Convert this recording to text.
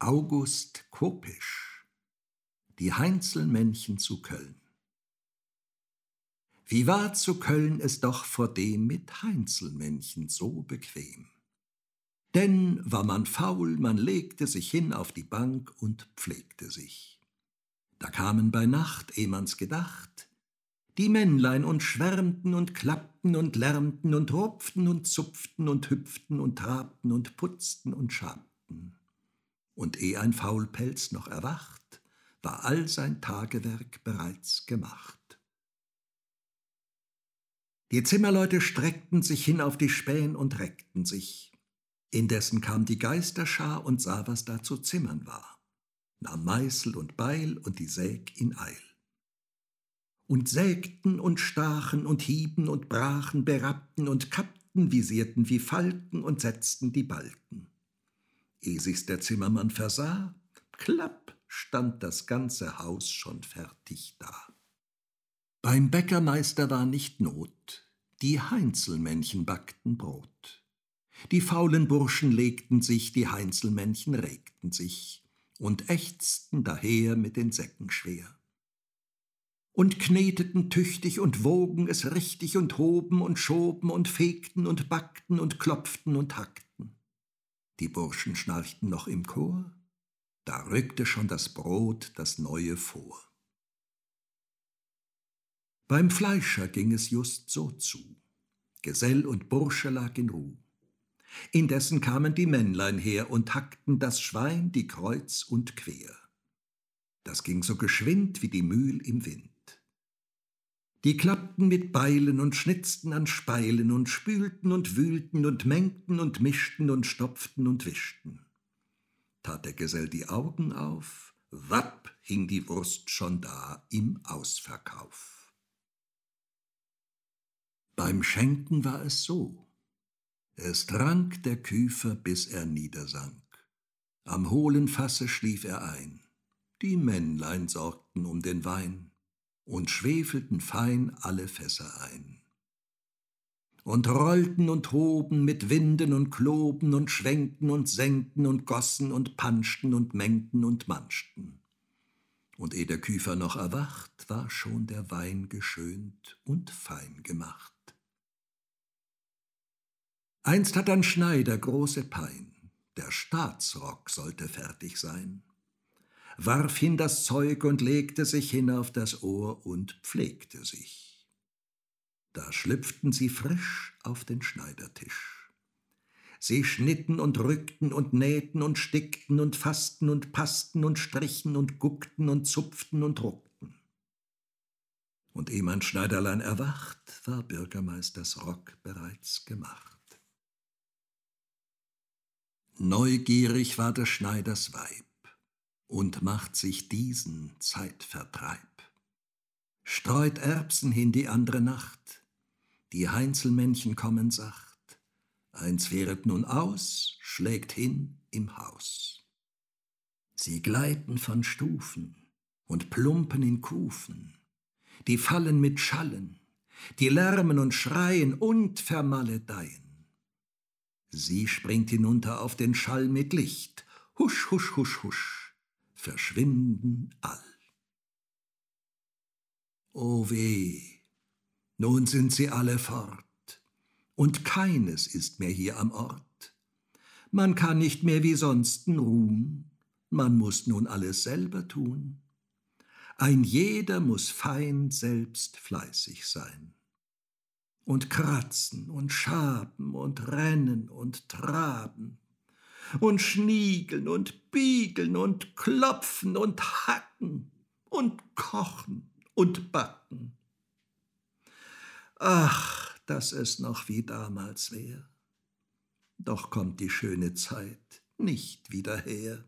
August Kopisch Die Heinzelmännchen zu Köln Wie war zu Köln es doch vordem mit Heinzelmännchen so bequem. Denn war man faul, man legte sich hin auf die Bank und pflegte sich. Da kamen bei Nacht, eh man's gedacht, die Männlein und schwärmten und klappten und lärmten und rupften und zupften und hüpften und trabten und putzten und schabten. Und eh ein Faulpelz noch erwacht, war all sein Tagewerk bereits gemacht. Die Zimmerleute streckten sich hin auf die Spähen und reckten sich. Indessen kam die Geisterschar und sah, was da zu zimmern war, nahm Meißel und Beil und die Säg in Eil und sägten und stachen und hieben und brachen, berappten und kappten, visierten wie Falken und setzten die Balken. Ehe sich's der Zimmermann versah, klapp stand das ganze Haus schon fertig da. Beim Bäckermeister war nicht Not, die Heinzelmännchen backten Brot. Die faulen Burschen legten sich, die Heinzelmännchen regten sich und ächzten daher mit den Säcken schwer und kneteten tüchtig und wogen es richtig und hoben und schoben und fegten und backten und klopften und hackten. Die Burschen schnarchten noch im Chor, da rückte schon das Brot das Neue vor. Beim Fleischer ging es just so zu. Gesell und Bursche lag in Ruh. Indessen kamen die Männlein her und hackten das Schwein die kreuz und quer. Das ging so geschwind wie die Mühl im Wind. Die klappten mit Beilen und schnitzten an Speilen und spülten und wühlten und mengten und mischten und stopften und wischten. Tat der Gesell die Augen auf, wapp hing die Wurst schon da im Ausverkauf. Beim Schenken war es so. Es trank der Küfer, bis er niedersank. Am hohlen Fasse schlief er ein. Die Männlein sorgten um den Wein und schwefelten fein alle Fässer ein. Und rollten und hoben mit Winden und Kloben und schwenkten und senkten und gossen und panschten und mengten und manschten. Und eh der Küfer noch erwacht, war schon der Wein geschönt und fein gemacht. Einst hat ein Schneider große Pein, der Staatsrock sollte fertig sein warf hin das Zeug und legte sich hin auf das Ohr und pflegte sich. Da schlüpften sie frisch auf den Schneidertisch. Sie schnitten und rückten und nähten und stickten und fassten und passten und strichen und guckten und zupften und druckten. Und ehe mein Schneiderlein erwacht, war Bürgermeisters Rock bereits gemacht. Neugierig war des Schneiders Weib und macht sich diesen Zeitvertreib. Streut Erbsen hin die andre Nacht, die Heinzelmännchen kommen sacht, eins fähret nun aus, schlägt hin im Haus. Sie gleiten von Stufen und plumpen in Kufen, die fallen mit Schallen, die lärmen und schreien und vermaledeien. Sie springt hinunter auf den Schall mit Licht, husch, husch, husch, husch verschwinden all. O weh, nun sind sie alle fort, und keines ist mehr hier am Ort. Man kann nicht mehr wie sonsten ruhen, man muss nun alles selber tun. Ein jeder muss fein selbst fleißig sein. Und kratzen und schaben und rennen und traben, und schniegeln und biegeln und klopfen und hacken und kochen und backen. Ach, dass es noch wie damals wär. Doch kommt die schöne Zeit nicht wieder her.